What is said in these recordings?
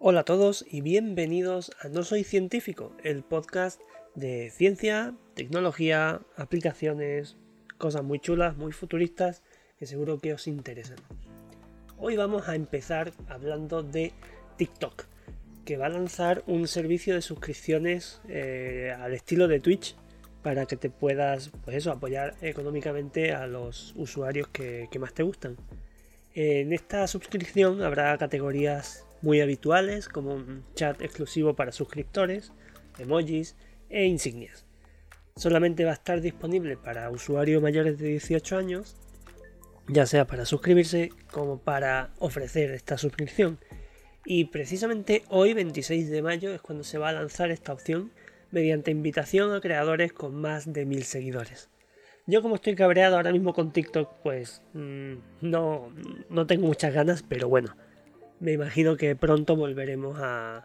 Hola a todos y bienvenidos a No Soy Científico, el podcast de ciencia, tecnología, aplicaciones, cosas muy chulas, muy futuristas que seguro que os interesan. Hoy vamos a empezar hablando de TikTok, que va a lanzar un servicio de suscripciones eh, al estilo de Twitch para que te puedas pues eso, apoyar económicamente a los usuarios que más te gustan. En esta suscripción habrá categorías muy habituales como un chat exclusivo para suscriptores, emojis e insignias. Solamente va a estar disponible para usuarios mayores de 18 años, ya sea para suscribirse como para ofrecer esta suscripción. Y precisamente hoy, 26 de mayo, es cuando se va a lanzar esta opción mediante invitación a creadores con más de mil seguidores. Yo como estoy cabreado ahora mismo con TikTok, pues mm, no, no tengo muchas ganas, pero bueno, me imagino que pronto volveremos a,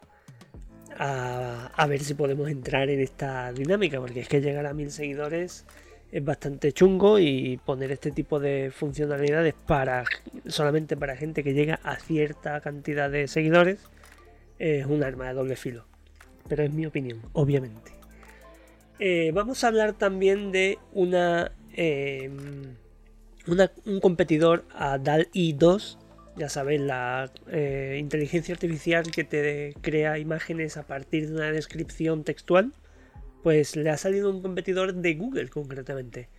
a, ver si podemos entrar en esta dinámica, porque es que llegar a mil seguidores es bastante chungo y poner este tipo de funcionalidades para solamente para gente que llega a cierta cantidad de seguidores es un arma de doble filo. Pero es mi opinión, obviamente. Eh, vamos a hablar también de una, una un competidor a DAL-I 2 ya sabéis, la eh, inteligencia artificial que te crea imágenes a partir de una descripción textual, pues le ha salido un competidor de Google concretamente.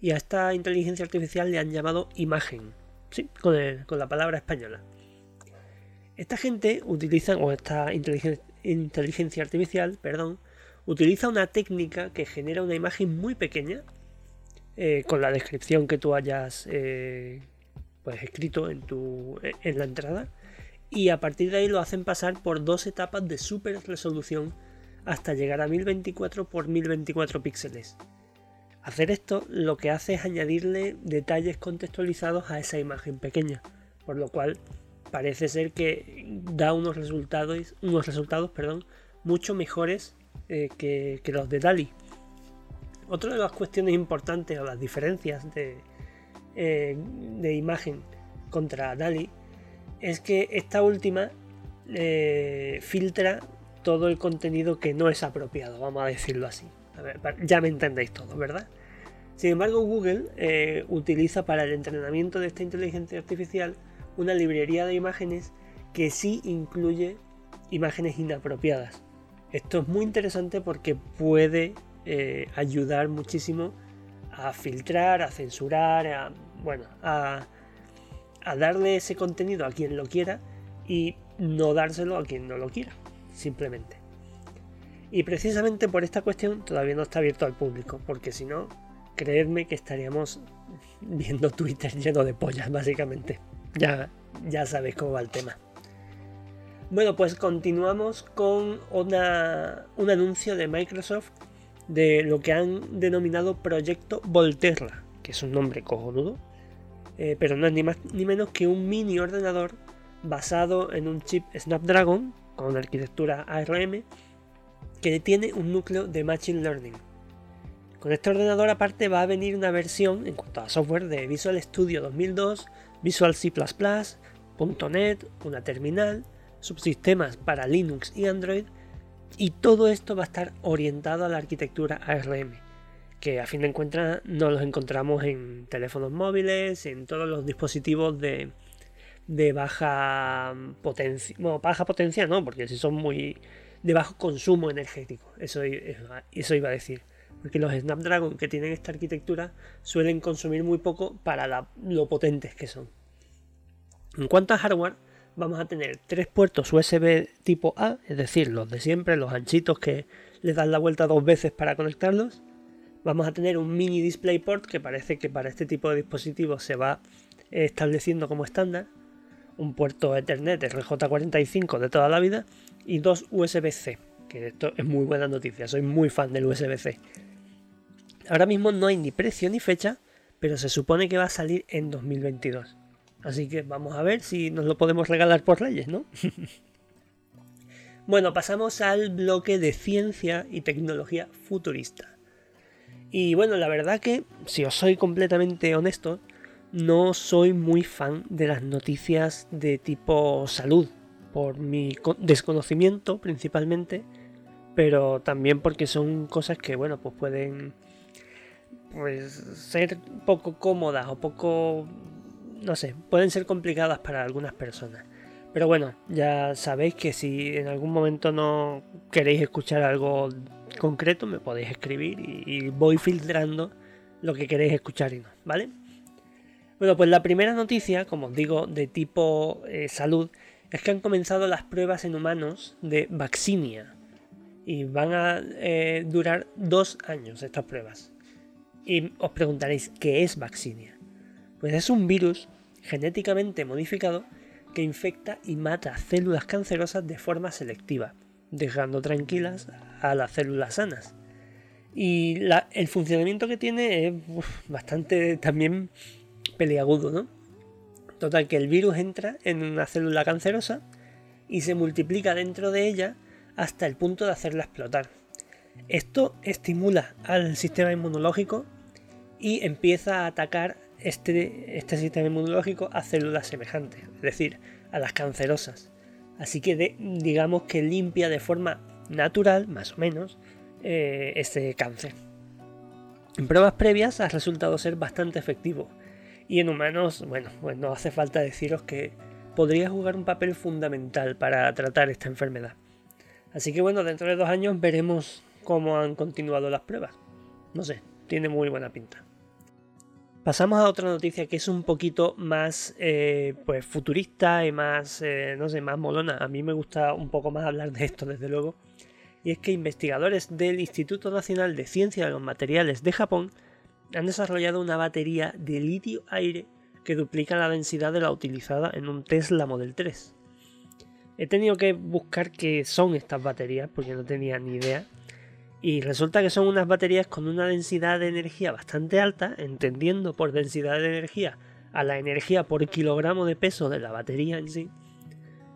Y a esta inteligencia artificial le han llamado imagen, sí, con, la palabra española. Esta gente utiliza, o esta inteligencia, artificial, perdón, utiliza una técnica que genera una imagen muy pequeña, eh, con la descripción que tú hayas eh, pues escrito en, tu, en la entrada y a partir de ahí lo hacen pasar por dos etapas de super resolución hasta llegar a 1024 por 1024 píxeles. Hacer esto lo que hace es añadirle detalles contextualizados a esa imagen pequeña, por lo cual parece ser que da unos resultados, unos resultados perdón, mucho mejores eh, que, los de DALI. Otra de las cuestiones importantes o las diferencias de, eh, de imagen contra DALI es que esta última eh, filtra todo el contenido que no es apropiado, vamos a decirlo así. ya me entendéis todo, ¿verdad? Sin embargo, Google eh, utiliza para el entrenamiento de esta inteligencia artificial una librería de imágenes que sí incluye imágenes inapropiadas. Esto es muy interesante porque puede ayudar muchísimo a filtrar, a censurar, a bueno, a, darle ese contenido a quien lo quiera y no dárselo a quien no lo quiera, simplemente. Y precisamente por esta cuestión todavía no está abierto al público, porque si no, creedme que estaríamos viendo Twitter lleno de pollas, básicamente. Ya, ya sabéis cómo va el tema. Bueno, pues continuamos con una, un anuncio de Microsoft de lo que han denominado Proyecto Volterra, que es un nombre cojonudo, eh, pero no es ni más ni menos que un mini ordenador basado en un chip Snapdragon con arquitectura ARM que tiene un núcleo de Machine Learning. Con este ordenador aparte va a venir una versión en cuanto a software de Visual Studio 2002, Visual C++, .NET, una terminal, subsistemas para Linux y Android y todo esto va a estar orientado a la arquitectura ARM que a fin de cuentas no los encontramos en teléfonos móviles, en todos los dispositivos de, baja potencia, bueno, baja potencia no, porque si son muy de bajo consumo energético, eso, eso iba a decir. Porque los Snapdragon que tienen esta arquitectura suelen consumir muy poco para lo potentes que son. En cuanto a hardware, vamos a tener tres puertos USB tipo A, es decir, los de siempre, los anchitos que le dan la vuelta dos veces para conectarlos vamos a tener un mini DisplayPort que parece que para este tipo de dispositivos se va estableciendo como estándar, un puerto Ethernet RJ45 de toda la vida y dos USB-C, que esto es muy buena noticia, soy muy fan del USB-C. Ahora mismo no hay ni precio ni fecha, pero se supone que va a salir en 2022. Así que vamos a ver si nos lo podemos regalar por leyes, ¿no? bueno, pasamos al bloque de ciencia y tecnología futurista. Y bueno, la verdad que, si os soy completamente honesto, no soy muy fan de las noticias de tipo salud, por mi desconocimiento principalmente, pero también porque son cosas que, bueno, pues pueden pues, ser poco cómodas o poco, no sé, pueden ser complicadas para algunas personas. Pero bueno, ya sabéis que si en algún momento no queréis escuchar algo concreto, me podéis escribir y, voy filtrando lo que queréis escuchar y no, ¿vale? Bueno, pues la primera noticia, como os digo, de tipo eh, salud, es que han comenzado las pruebas en humanos de Vaccinia. Y van a eh, durar dos años estas pruebas. Y os preguntaréis, ¿qué es Vaccinia? Pues es un virus genéticamente modificado que infecta y mata células cancerosas de forma selectiva, dejando tranquilas a las células sanas. Y el funcionamiento que tiene es bastante también peliagudo, ¿no? Total, que el virus entra en una célula cancerosa y se multiplica dentro de ella hasta el punto de hacerla explotar. Esto estimula al sistema inmunológico y empieza a atacar este, este sistema inmunológico a células semejantes, es decir, a las cancerosas. Así que digamos que limpia de forma natural, más o menos, eh, este cáncer. En pruebas previas ha resultado ser bastante efectivo y en humanos, bueno, pues no hace falta deciros que podría jugar un papel fundamental para tratar esta enfermedad. Así que bueno, dentro de dos años veremos cómo han continuado las pruebas. No sé, tiene muy buena pinta. Pasamos a otra noticia que es un poquito más eh, pues futurista y más, eh, no sé, más molona. A mí me gusta un poco más hablar de esto, desde luego. Y es que investigadores del Instituto Nacional de Ciencia de los Materiales de Japón han desarrollado una batería de litio-aire que duplica la densidad de la utilizada en un Tesla Model 3. He tenido que buscar qué son estas baterías porque no tenía ni idea. Y resulta que son unas baterías con una densidad de energía bastante alta, entendiendo por densidad de energía a la energía por kilogramo de peso de la batería en sí.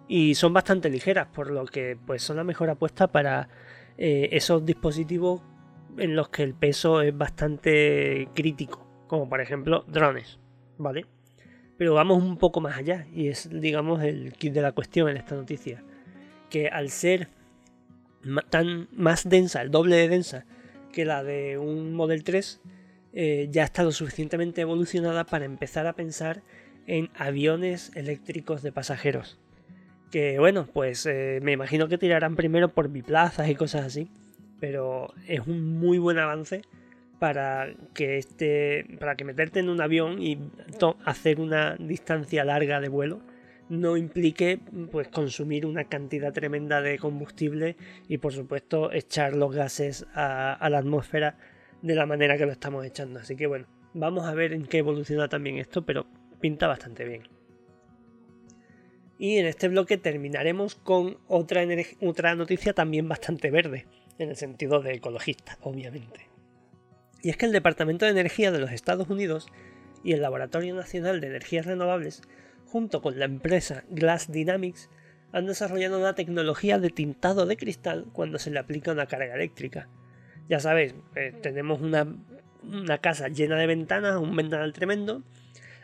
Y son bastante ligeras, por lo que pues son la mejor apuesta para eh, esos dispositivos en los que el peso es bastante crítico, como por ejemplo drones, ¿vale? Pero vamos un poco más allá y es, digamos, el kit de la cuestión en esta noticia, que al ser tan más densa, el doble de densa que la de un Model 3, eh, ya está lo suficientemente evolucionada para empezar a pensar en aviones eléctricos de pasajeros. Que bueno, pues eh, me imagino que tirarán primero por biplazas y cosas así pero es un muy buen avance para que este para que meterte en un avión y hacer una distancia larga de vuelo no implique pues consumir una cantidad tremenda de combustible y por supuesto echar los gases a, la atmósfera de la manera que lo estamos echando así que bueno vamos a ver en qué evoluciona también esto pero pinta bastante bien y en este bloque terminaremos con otra, otra noticia también bastante verde en el sentido de ecologista, obviamente. Y es que el Departamento de Energía de los Estados Unidos y el Laboratorio Nacional de Energías Renovables, junto con la empresa Glass Dynamics, han desarrollado una tecnología de tintado de cristal cuando se le aplica una carga eléctrica. Ya sabéis, eh, tenemos una, casa llena de ventanas, un ventanal tremendo.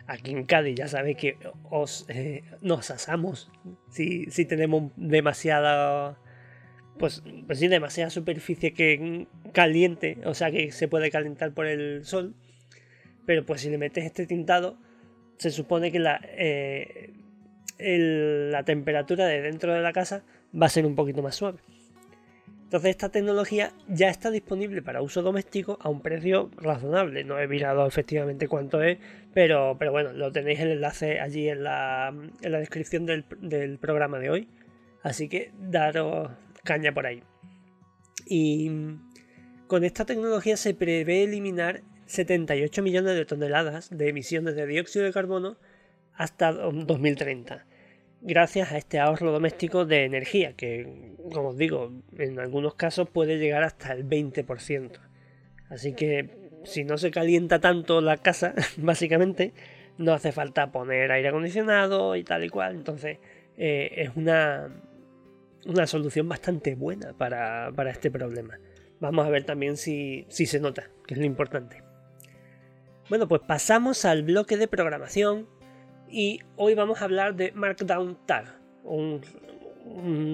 Aquí en Cádiz ya sabéis que os, eh, nos asamos si, si tenemos demasiada pues, pues sí, demasiada superficie que caliente, o sea que se puede calentar por el sol. Pero pues si le metes este tintado, se supone que la, eh, la temperatura de dentro de la casa va a ser un poquito más suave. Entonces esta tecnología ya está disponible para uso doméstico a un precio razonable. No he mirado efectivamente cuánto es, pero, pero bueno, lo tenéis el enlace allí en la, en la descripción del, del programa de hoy. Así que daros, caña por ahí. Y con esta tecnología se prevé eliminar 78 millones de toneladas de emisiones de dióxido de carbono hasta 2030, gracias a este ahorro doméstico de energía, que, como os digo, en algunos casos puede llegar hasta el 20%. Así que si no se calienta tanto la casa, básicamente, no hace falta poner aire acondicionado y tal y cual. Entonces, eh, es una, una solución bastante buena para, este problema. Vamos a ver también si, si se nota, que es lo importante. Bueno, pues pasamos al bloque de programación y hoy vamos a hablar de Markdown Tag, un,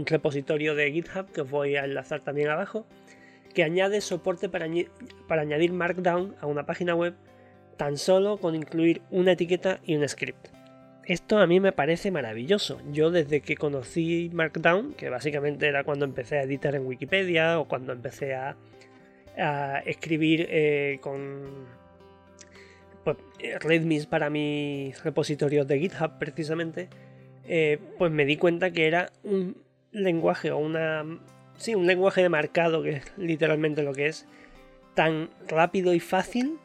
repositorio de GitHub que os voy a enlazar también abajo, que añade soporte para, para añadir Markdown a una página web tan solo con incluir una etiqueta y un script. Esto a mí me parece maravilloso. Yo desde que conocí Markdown, que básicamente era cuando empecé a editar en Wikipedia o cuando empecé a, escribir eh, con pues, readmes para mis repositorios de GitHub precisamente, eh, pues me di cuenta que era un lenguaje o una... Sí, un lenguaje de marcado, que es literalmente lo que es, tan rápido y fácil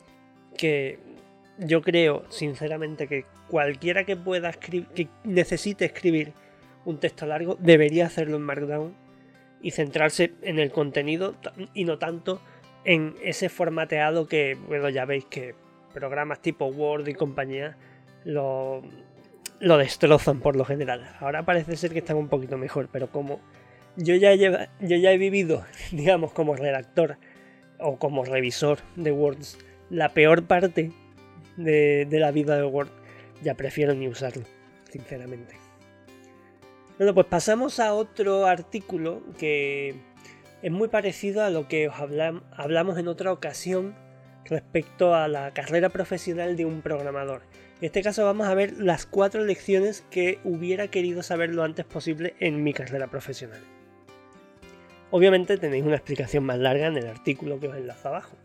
que yo creo sinceramente que cualquiera que pueda escribir, que necesite escribir un texto largo, debería hacerlo en Markdown y centrarse en el contenido y no tanto en ese formateado que, bueno, ya veis que programas tipo Word y compañía lo, destrozan por lo general. Ahora parece ser que están un poquito mejor, pero como yo ya, he vivido, digamos, como redactor o como revisor de Words, la peor parte de, la vida de Word, ya prefiero ni usarlo, sinceramente. Bueno, pues pasamos a otro artículo que es muy parecido a lo que os hablamos en otra ocasión respecto a la carrera profesional de un programador. En este caso vamos a ver las cuatro lecciones que hubiera querido saber lo antes posible en mi carrera profesional. Obviamente tenéis una explicación más larga en el artículo que os enlazo abajo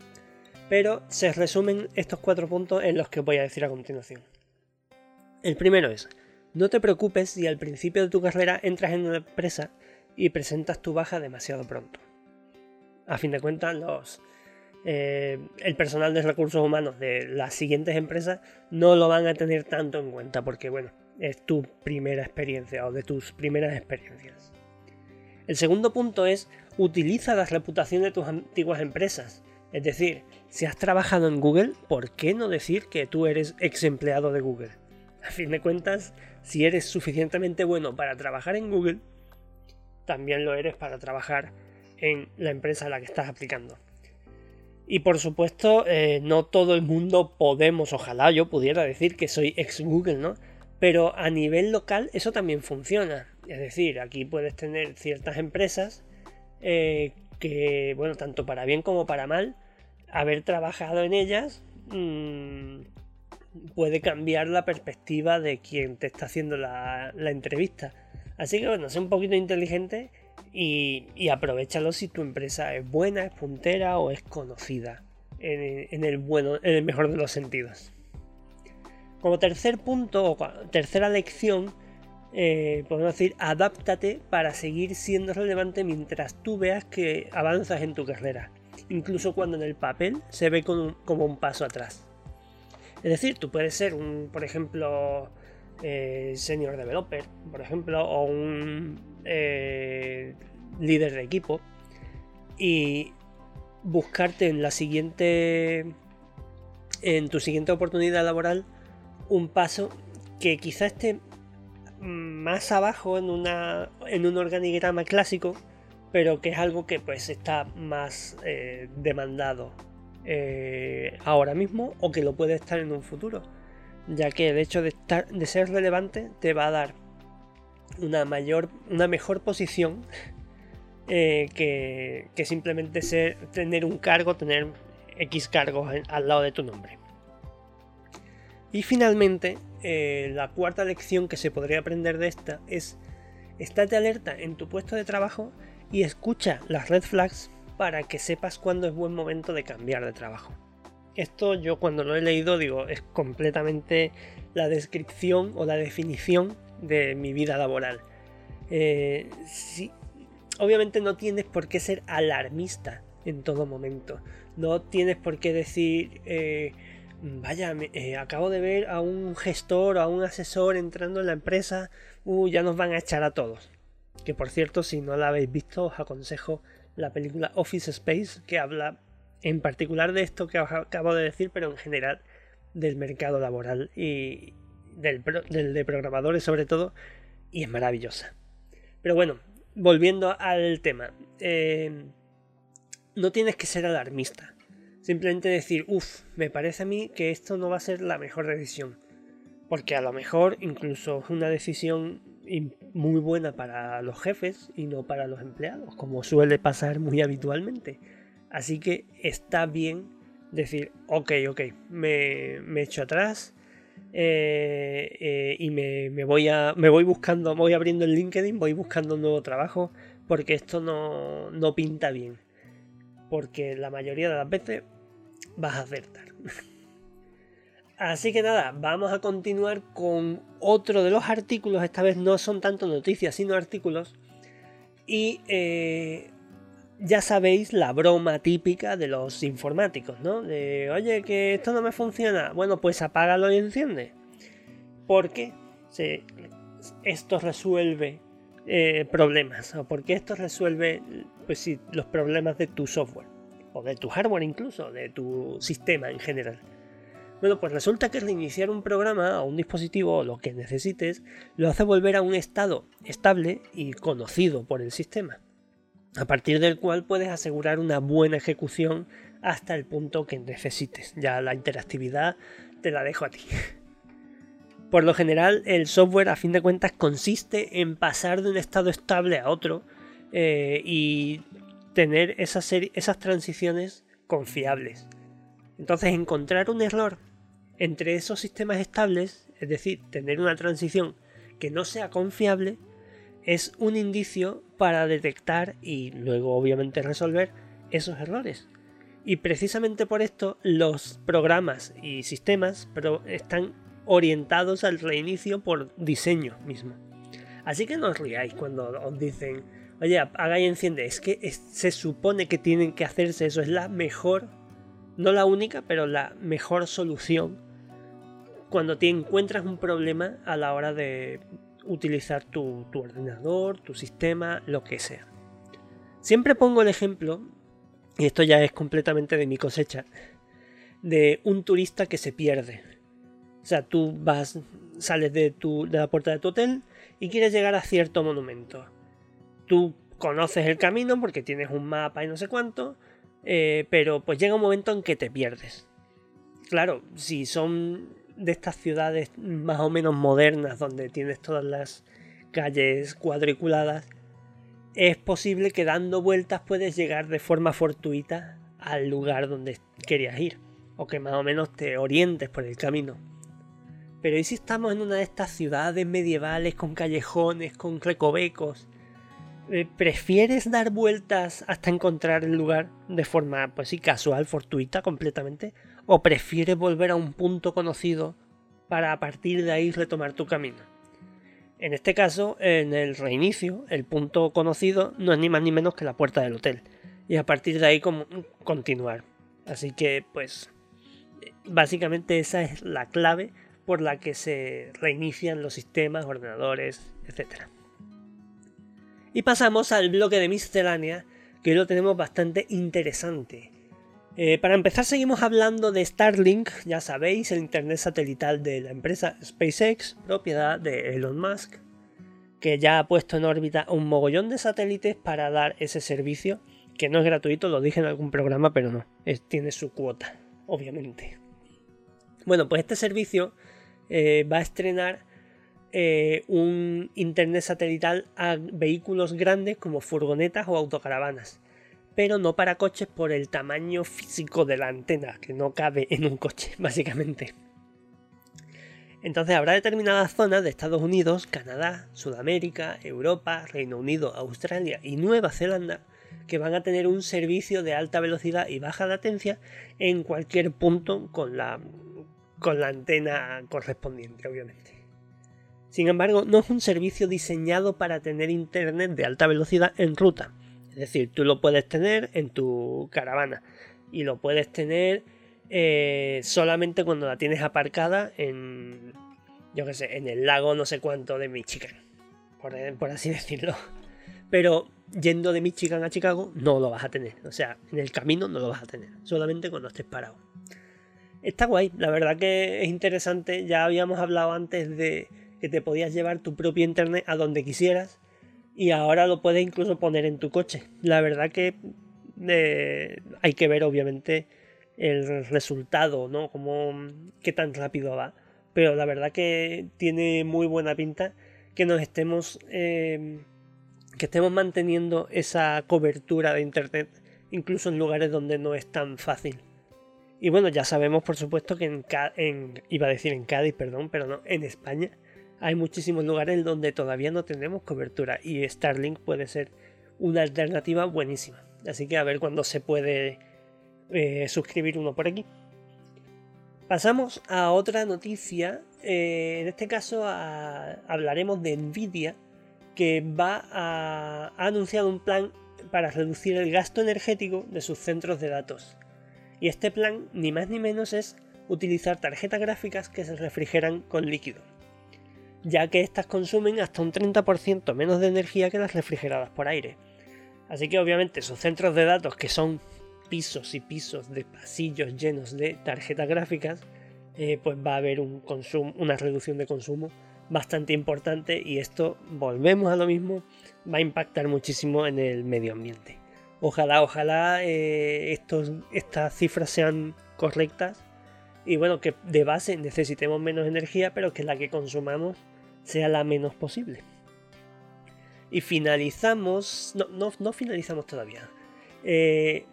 pero se resumen estos cuatro puntos en los que voy a decir a continuación. El primero es, no te preocupes si al principio de tu carrera entras en una empresa y presentas tu baja demasiado pronto. A fin de cuentas, los, eh, el personal de recursos humanos de las siguientes empresas no lo van a tener tanto en cuenta porque, bueno, es tu primera experiencia o de tus primeras experiencias. El segundo punto es, utiliza la reputación de tus antiguas empresas. Es decir, si has trabajado en Google, ¿por qué no decir que tú eres ex empleado de Google? A fin de cuentas, si eres suficientemente bueno para trabajar en Google, también lo eres para trabajar en la empresa a la que estás aplicando. Y por supuesto, eh, no todo el mundo podemos, ojalá yo pudiera decir que soy ex Google, ¿no? Pero a nivel local eso también funciona. Es decir, aquí puedes tener ciertas empresas eh, que, bueno, tanto para bien como para mal, haber trabajado en ellas mm, puede cambiar la perspectiva de quien te está haciendo la, entrevista. Así que bueno, sé un poquito inteligente y, aprovechalo si tu empresa es buena, es puntera o es conocida en, el bueno, en el mejor de los sentidos. Como tercer punto o tercera lección, eh, podemos decir, adáptate para seguir siendo relevante mientras tú veas que avanzas en tu carrera incluso cuando en el papel se ve como un, paso atrás. Es decir, tú puedes ser un, por ejemplo, eh, senior developer, por ejemplo, o un eh, líder de equipo y buscarte en la siguiente, en tu siguiente oportunidad laboral, un paso que quizá esté más abajo en, una, en un organigrama clásico pero que es algo que pues está más eh, demandado eh, ahora mismo o que lo puede estar en un futuro, ya que el hecho de, estar, de ser relevante te va a dar una mayor, una mejor posición eh, que, que, simplemente ser, tener un cargo, tener X cargos al lado de tu nombre. Y finalmente, la cuarta lección que se podría aprender de esta es estate alerta en tu puesto de trabajo y escucha las red flags para que sepas cuándo es buen momento de cambiar de trabajo. Esto yo cuando lo he leído digo, es completamente la descripción o la definición de mi vida laboral. Eh, obviamente no tienes por qué ser alarmista en todo momento. No tienes por qué decir, eh, vaya, eh, acabo de ver a un gestor o a un asesor entrando en la empresa, uh, ya nos van a echar a todos. Que por cierto, si no la habéis visto, os aconsejo la película Office Space, que habla en particular de esto que os acabo de decir, pero en general del mercado laboral y del, de programadores sobre todo, y es maravillosa. Pero bueno, volviendo al tema, eh, no tienes que ser alarmista. Simplemente decir, uff, me parece a mí que esto no va a ser la mejor decisión. Porque a lo mejor incluso es una decisión muy buena para los jefes y no para los empleados, como suele pasar muy habitualmente. Así que está bien decir, ok, ok, me, me echo atrás eh, eh, y me, voy a, me voy buscando, voy abriendo el LinkedIn, voy buscando un nuevo trabajo porque esto no, no pinta bien. Porque la mayoría de las veces vas a acertar. Así que nada, vamos a continuar con otro de los artículos. Esta vez no son tanto noticias, sino artículos. Y eh, ya sabéis la broma típica de los informáticos, ¿no? De, oye, que esto no me funciona. Bueno, pues apágalo y enciende. Porque qué? esto resuelve eh, problemas. O porque esto resuelve, pues sí, los problemas de tu software. O de tu hardware incluso, de tu sistema en general. Bueno, pues resulta que reiniciar un programa o un dispositivo o lo que necesites lo hace volver a un estado estable y conocido por el sistema, a partir del cual puedes asegurar una buena ejecución hasta el punto que necesites. Ya la interactividad te la dejo a ti. Por lo general, el software a fin de cuentas consiste en pasar de un estado estable a otro eh, y tener esas, esas transiciones confiables. Entonces, encontrar un error entre esos sistemas estables, es decir, tener una transición que no sea confiable, es un indicio para detectar y luego obviamente resolver esos errores. Y precisamente por esto los programas y sistemas están orientados al reinicio por diseño mismo. Así que no os riáis cuando os dicen, oye, haga y enciende. Es que se supone que tienen que hacerse eso. Es la mejor, no la única, pero la mejor solución cuando te encuentras un problema a la hora de utilizar tu, ordenador, tu sistema, lo que sea. Siempre pongo el ejemplo, y esto ya es completamente de mi cosecha, de un turista que se pierde. O sea, tú vas, sales de, tu, de la puerta de tu hotel y quieres llegar a cierto monumento. Tú conoces el camino porque tienes un mapa y no sé cuánto, eh, pero pues llega un momento en que te pierdes. Claro, si son de estas ciudades más o menos modernas donde tienes todas las calles cuadriculadas, es posible que dando vueltas puedes llegar de forma fortuita al lugar donde querías ir, o que más o menos te orientes por el camino. Pero ¿y si estamos en una de estas ciudades medievales con callejones, con recovecos? Eh, ¿Prefieres dar vueltas hasta encontrar el lugar de forma, pues sí, casual, fortuita completamente? O prefieres volver a un punto conocido para a partir de ahí retomar tu camino. En este caso, en el reinicio, el punto conocido no es ni más ni menos que la puerta del hotel. Y a partir de ahí continuar. Así que, pues, básicamente esa es la clave por la que se reinician los sistemas, ordenadores, etc. Y pasamos al bloque de miscelánea, que lo tenemos bastante interesante. Eh, para empezar seguimos hablando de Starlink, ya sabéis, el internet satelital de la empresa SpaceX, propiedad de Elon Musk, que ya ha puesto en órbita un mogollón de satélites para dar ese servicio, que no es gratuito, lo dije en algún programa, pero no, tiene su cuota, obviamente. Bueno, pues este servicio eh, va a estrenar eh, un internet satelital a vehículos grandes como furgonetas o autocaravanas pero no para coches por el tamaño físico de la antena, que no cabe en un coche, básicamente. Entonces habrá determinadas zonas de Estados Unidos, Canadá, Sudamérica, Europa, Reino Unido, Australia y Nueva Zelanda que van a tener un servicio de alta velocidad y baja latencia en cualquier punto con la, con la antena correspondiente, obviamente. Sin embargo, no es un servicio diseñado para tener internet de alta velocidad en ruta, es decir, tú lo puedes tener en tu caravana y lo puedes tener eh, solamente cuando la tienes aparcada en, yo qué sé, en el lago no sé cuánto de Michigan, por, por así decirlo. Pero yendo de Michigan a Chicago no lo vas a tener. O sea, en el camino no lo vas a tener. Solamente cuando estés parado. Está guay. La verdad que es interesante. Ya habíamos hablado antes de que te podías llevar tu propio internet a donde quisieras y ahora lo puedes incluso poner en tu coche. La verdad que eh, hay que ver obviamente el resultado, ¿no? Como qué tan rápido va. Pero la verdad que tiene muy buena pinta que nos estemos eh, que estemos manteniendo esa cobertura de internet incluso en lugares donde no es tan fácil. Y bueno, ya sabemos por supuesto que en, en iba a decir en Cádiz, perdón, pero no, en España hay muchísimos lugares donde todavía no tenemos cobertura y Starlink puede ser una alternativa buenísima. Así que a ver cuándo se puede eh, suscribir uno por aquí. Pasamos a otra noticia. Eh, en este caso hablaremos de Nvidia, que va a, ha anunciado un plan para reducir el gasto energético de sus centros de datos. Y este plan, ni más ni menos, es utilizar tarjetas gráficas que se refrigeran con líquido, ya que estas consumen hasta un 30% menos de energía que las refrigeradas por aire. Así que obviamente sus centros de datos, que son pisos y pisos de pasillos llenos de tarjetas gráficas, eh, pues va a haber un consumo, una reducción de consumo bastante importante y esto, volvemos a lo mismo, va a impactar muchísimo en el medio ambiente. Ojalá, ojalá eh, estos, estas cifras sean correctas y bueno, que de base necesitemos menos energía, pero que la que consumamos sea la menos posible. Y finalizamos, no, no, no finalizamos todavía. Eh,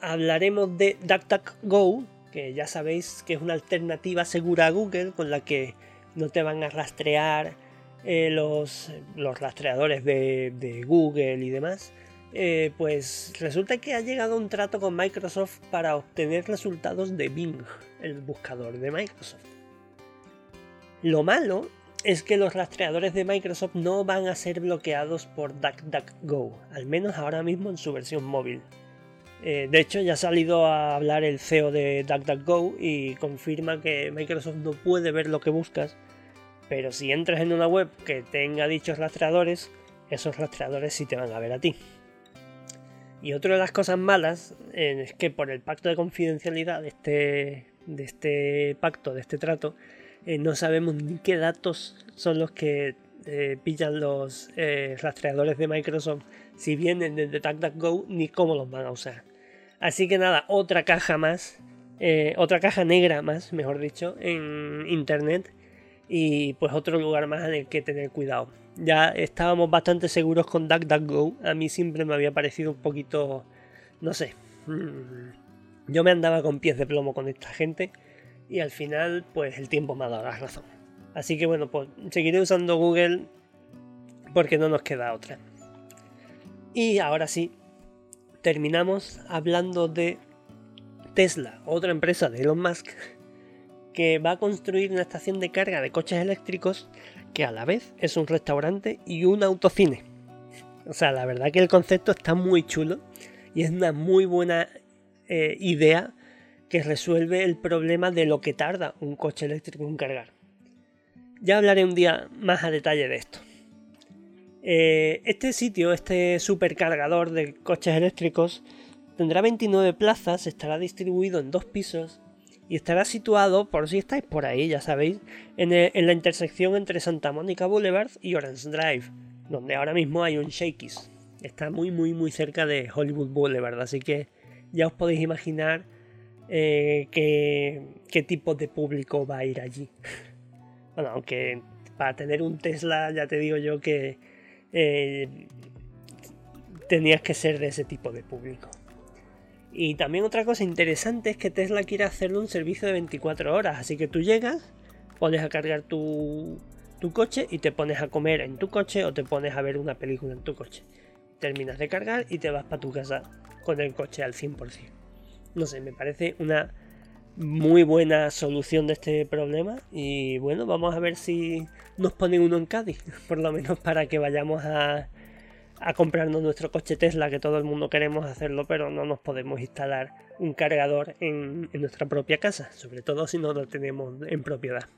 hablaremos de DuckDuckGo, que ya sabéis que es una alternativa segura a Google con la que no te van a rastrear eh, los, los, rastreadores de, Google y demás. Eh, pues resulta que ha llegado un trato con Microsoft para obtener resultados de Bing, el buscador de Microsoft. Lo malo es que los rastreadores de Microsoft no van a ser bloqueados por DuckDuckGo, al menos ahora mismo en su versión móvil. Eh, de hecho, ya ha salido a hablar el CEO de DuckDuckGo y confirma que Microsoft no puede ver lo que buscas, pero si entras en una web que tenga dichos rastreadores, esos rastreadores sí te van a ver a ti. Y otra de las cosas malas eh, es que por el pacto de confidencialidad de este, de este pacto, de este trato, eh, no sabemos ni qué datos son los que pillan los rastreadores de Microsoft si vienen desde DuckDuckGo ni cómo los van a usar. Así que nada, otra caja más, eh, otra caja negra más, mejor dicho, en Internet y pues otro lugar más en el que tener cuidado. Ya estábamos bastante seguros con DuckDuckGo, a mí siempre me había parecido un poquito, no sé, mm, yo me andaba con pies de plomo con esta gente y al final pues el tiempo me ha dado la razón. Así que bueno, pues seguiré usando Google porque no nos queda otra. Y ahora sí, terminamos hablando de Tesla, otra empresa de Elon Musk, que va a construir una estación de carga de coches eléctricos que a la vez es un restaurante y un autocine. O sea, la verdad que el concepto está muy chulo y es una muy buena eh, idea que resuelve el problema de lo que tarda un coche eléctrico en cargar. Ya hablaré un día más a detalle de esto. Eh, este sitio, este supercargador de coches eléctricos, tendrá 29 plazas, estará distribuido en dos pisos y estará situado, por si estáis por ahí, ya sabéis, en, la intersección entre Santa Mónica Boulevard y Orange Drive, donde ahora mismo hay un Shakey's. Está muy, muy, muy cerca de Hollywood Boulevard, así que ya os podéis imaginar eh, qué tipo de público va a ir allí. bueno, aunque para tener un Tesla ya te digo yo que eh, tenías que ser de ese tipo de público. Y también otra cosa interesante es que Tesla quiere hacerle un servicio de 24 horas, así que tú llegas, pones a cargar tu, tu coche y te pones a comer en tu coche o te pones a ver una película en tu coche. Terminas de cargar y te vas para tu casa con el coche al 100%. No sé, me parece una muy buena solución de este problema y bueno, vamos a ver si nos ponen uno en Cádiz, por lo menos para que vayamos a, a comprarnos nuestro coche Tesla, que todo el mundo queremos hacerlo, pero no nos podemos instalar un cargador en, nuestra propia casa, sobre todo si no lo tenemos en propiedad.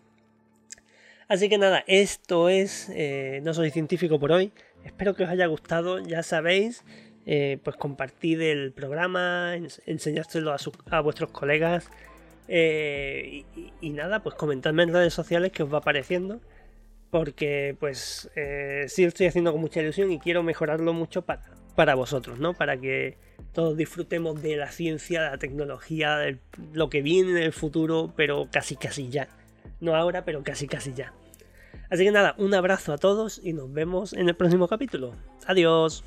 Así que nada, esto es eh, No Soy Científico por hoy. Espero que os haya gustado, ya sabéis, eh, pues compartid el programa, enseñárselo a, vuestros colegas, eh, y, nada, pues comentadme en redes sociales que os va apareciendo. Porque pues eh, sí lo estoy haciendo con mucha ilusión y quiero mejorarlo mucho para, para vosotros, ¿no? Para que todos disfrutemos de la ciencia, de la tecnología, de lo que viene en el futuro, pero casi casi ya. No ahora, pero casi casi ya. Así que nada, un abrazo a todos y nos vemos en el próximo capítulo. Adiós.